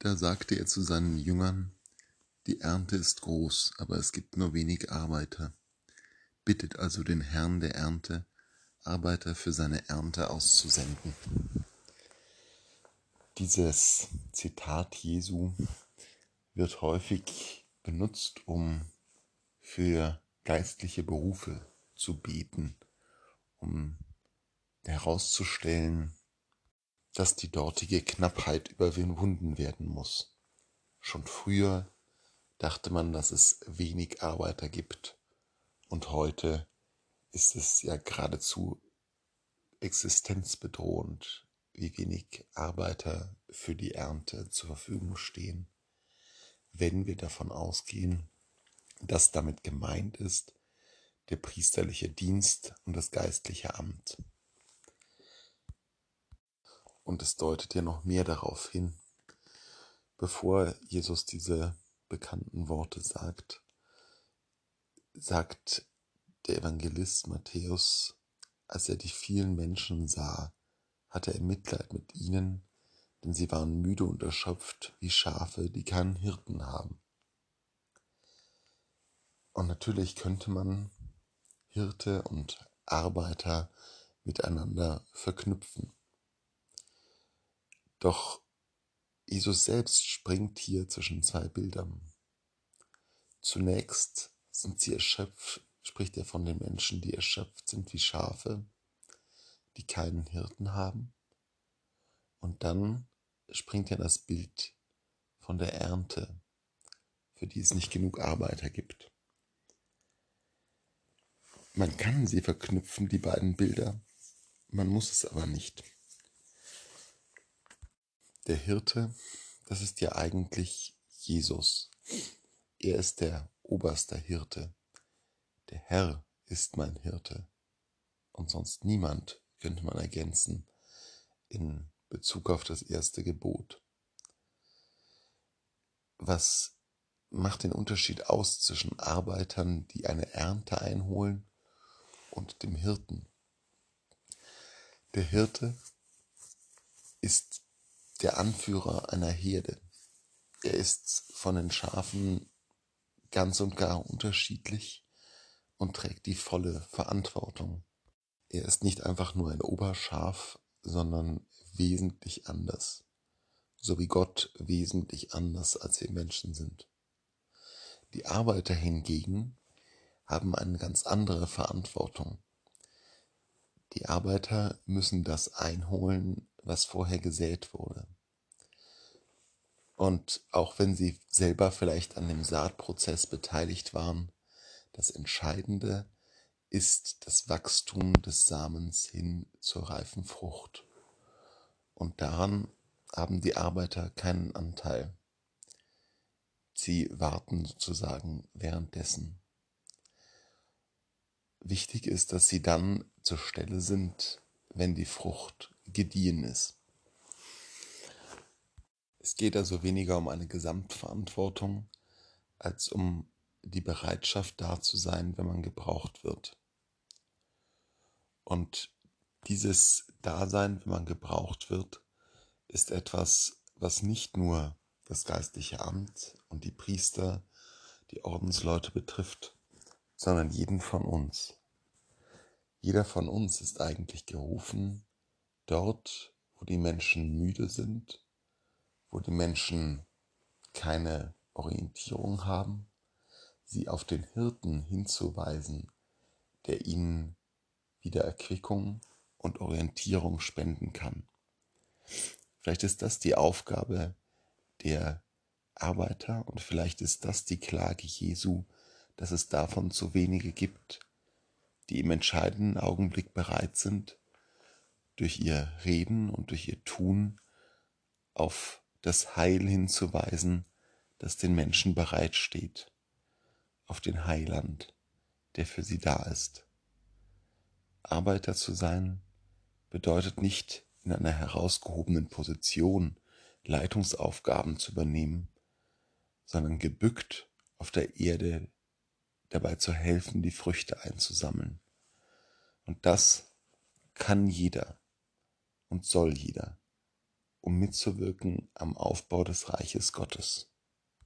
Da sagte er zu seinen Jüngern, die Ernte ist groß, aber es gibt nur wenig Arbeiter. Bittet also den Herrn der Ernte, Arbeiter für seine Ernte auszusenden. Dieses Zitat Jesu wird häufig benutzt, um für geistliche Berufe zu beten, um herauszustellen, dass die dortige Knappheit überwunden werden muss. Schon früher dachte man, dass es wenig Arbeiter gibt und heute ist es ja geradezu existenzbedrohend, wie wenig Arbeiter für die Ernte zur Verfügung stehen, wenn wir davon ausgehen, dass damit gemeint ist der priesterliche Dienst und das geistliche Amt. Und es deutet ja noch mehr darauf hin, bevor Jesus diese bekannten Worte sagt, sagt der Evangelist Matthäus, als er die vielen Menschen sah, hatte er Mitleid mit ihnen, denn sie waren müde und erschöpft wie Schafe, die keinen Hirten haben. Und natürlich könnte man Hirte und Arbeiter miteinander verknüpfen. Doch Jesus selbst springt hier zwischen zwei Bildern. Zunächst sind sie erschöpft, spricht er von den Menschen, die erschöpft sind wie Schafe, die keinen Hirten haben. Und dann springt er das Bild von der Ernte, für die es nicht genug Arbeiter gibt. Man kann sie verknüpfen, die beiden Bilder, man muss es aber nicht. Der Hirte, das ist ja eigentlich Jesus. Er ist der oberste Hirte. Der Herr ist mein Hirte. Und sonst niemand, könnte man ergänzen, in Bezug auf das erste Gebot. Was macht den Unterschied aus zwischen Arbeitern, die eine Ernte einholen, und dem Hirten? Der Hirte ist der Anführer einer Herde. Er ist von den Schafen ganz und gar unterschiedlich und trägt die volle Verantwortung. Er ist nicht einfach nur ein Oberschaf, sondern wesentlich anders, so wie Gott wesentlich anders als wir Menschen sind. Die Arbeiter hingegen haben eine ganz andere Verantwortung. Die Arbeiter müssen das einholen, was vorher gesät wurde. Und auch wenn sie selber vielleicht an dem Saatprozess beteiligt waren, das Entscheidende ist das Wachstum des Samens hin zur reifen Frucht. Und daran haben die Arbeiter keinen Anteil. Sie warten sozusagen währenddessen. Wichtig ist, dass sie dann zur Stelle sind, wenn die Frucht gediehen ist. Es geht also weniger um eine Gesamtverantwortung als um die Bereitschaft da zu sein, wenn man gebraucht wird. Und dieses Dasein, wenn man gebraucht wird, ist etwas, was nicht nur das geistliche Amt und die Priester, die Ordensleute betrifft, sondern jeden von uns. Jeder von uns ist eigentlich gerufen, dort, wo die Menschen müde sind, wo die Menschen keine Orientierung haben, sie auf den Hirten hinzuweisen, der ihnen wieder Erquickung und Orientierung spenden kann. Vielleicht ist das die Aufgabe der Arbeiter und vielleicht ist das die Klage Jesu, dass es davon zu wenige gibt, die im entscheidenden Augenblick bereit sind, durch ihr Reden und durch ihr Tun auf das Heil hinzuweisen, das den Menschen bereitsteht, auf den Heiland, der für sie da ist. Arbeiter zu sein bedeutet nicht in einer herausgehobenen Position Leitungsaufgaben zu übernehmen, sondern gebückt auf der Erde dabei zu helfen, die Früchte einzusammeln. Und das kann jeder und soll jeder. um mitzuwirken am Aufbau des Reiches Gottes.